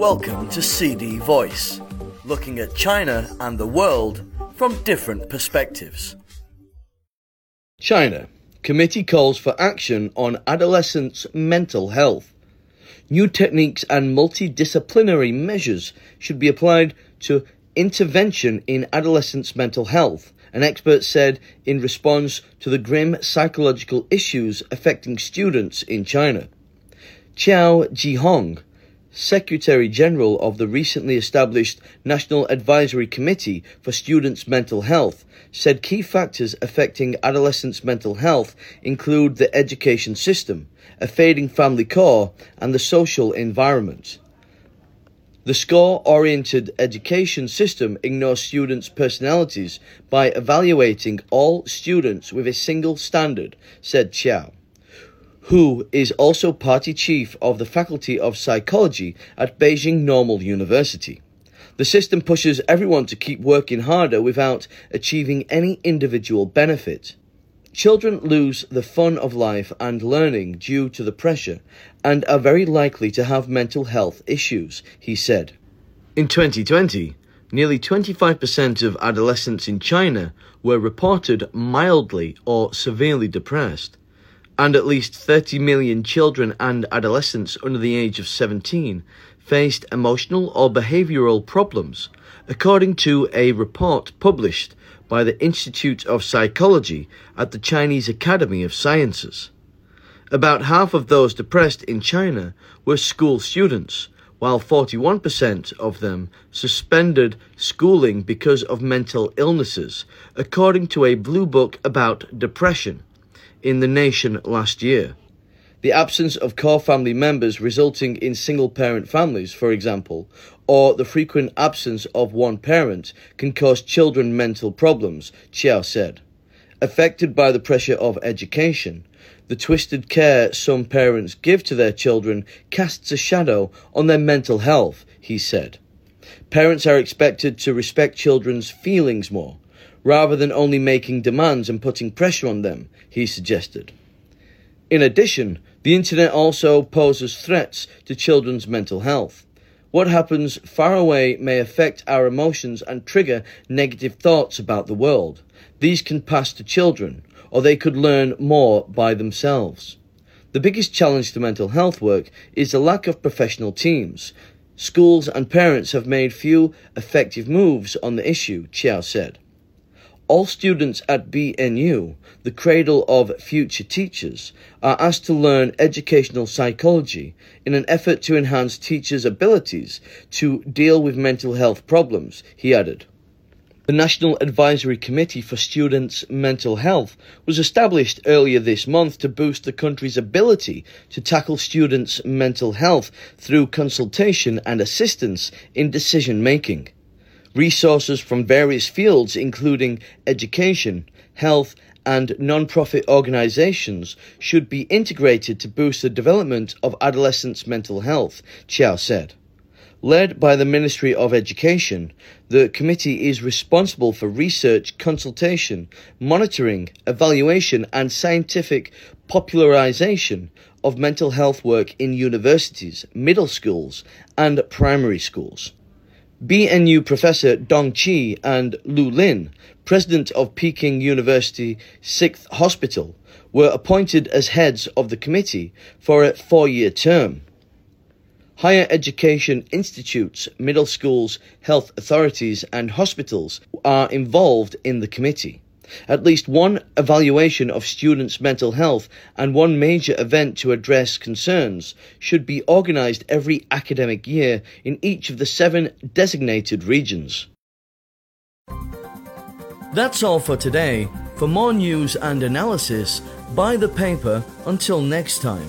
Welcome to CD Voice, looking at China and the world from different perspectives. China. Committee calls for action on adolescents' mental health. New techniques and multidisciplinary measures should be applied to intervention in adolescents' mental health, an expert said in response to the grim psychological issues affecting students in China. Qiao Zhihong, Secretary General of the recently established National Advisory Committee for Students' Mental Health, said key factors affecting adolescents' mental health include the education system, a fading family core, and the social environment. The score oriented education system ignores students' personalities by evaluating all students with a single standard, said Qiao who is also party chief of the Faculty of Psychology at Beijing Normal University. The system pushes everyone to keep working harder without achieving any individual benefit. Children lose the fun of life and learning due to the pressure and are very likely to have mental health issues, he said. In 2020, nearly 25% of adolescents in China were reported mildly or severely depressed and at least 30 million children and adolescents under the age of 17 faced emotional or behavioral problems, according to a report published by the Institute of Psychology at the Chinese Academy of Sciences. About half of those depressed in China were school students, while 41% of them suspended schooling because of mental illnesses, according to a blue book about depression in the nation last year. The absence of core family members resulting in single parent families, for example, or the frequent absence of one parent can cause children mental problems, Qiao said. Affected by the pressure of education, the twisted care some parents give to their children casts a shadow on their mental health, he said. Parents are expected to respect children's feelings more, rather than only making demands and putting pressure on them, he suggested. In addition, the internet also poses threats to children's mental health. What happens far away may affect our emotions and trigger negative thoughts about the world. These can pass to children, or they could learn more by themselves. The biggest challenge to mental health work is the lack of professional teams. Schools and parents have made few effective moves on the issue, Qiao said. All students at BNU, the cradle of future teachers, are asked to learn educational psychology in an effort to enhance teachers' abilities to deal with mental health problems, he added. The National Advisory Committee for Students' Mental Health was established earlier this month to boost the country's ability to tackle students' mental health through consultation and assistance in decision making. Resources from various fields, including education, health, and non-profit organizations should be integrated to boost the development of adolescents' mental health, Qiao said. Led by the Ministry of Education, the committee is responsible for research, consultation, monitoring, evaluation, and scientific popularization of mental health work in universities, middle schools, and primary schools. BNU professor Dong Qi and Lu Lin, president of Peking University Sixth Hospital, were appointed as heads of the committee for a four year term. Higher education institutes, middle schools, health authorities, and hospitals are involved in the committee. At least one evaluation of students' mental health and one major event to address concerns should be organized every academic year in each of the seven designated regions. That's all for today. For more news and analysis, buy the paper until next time.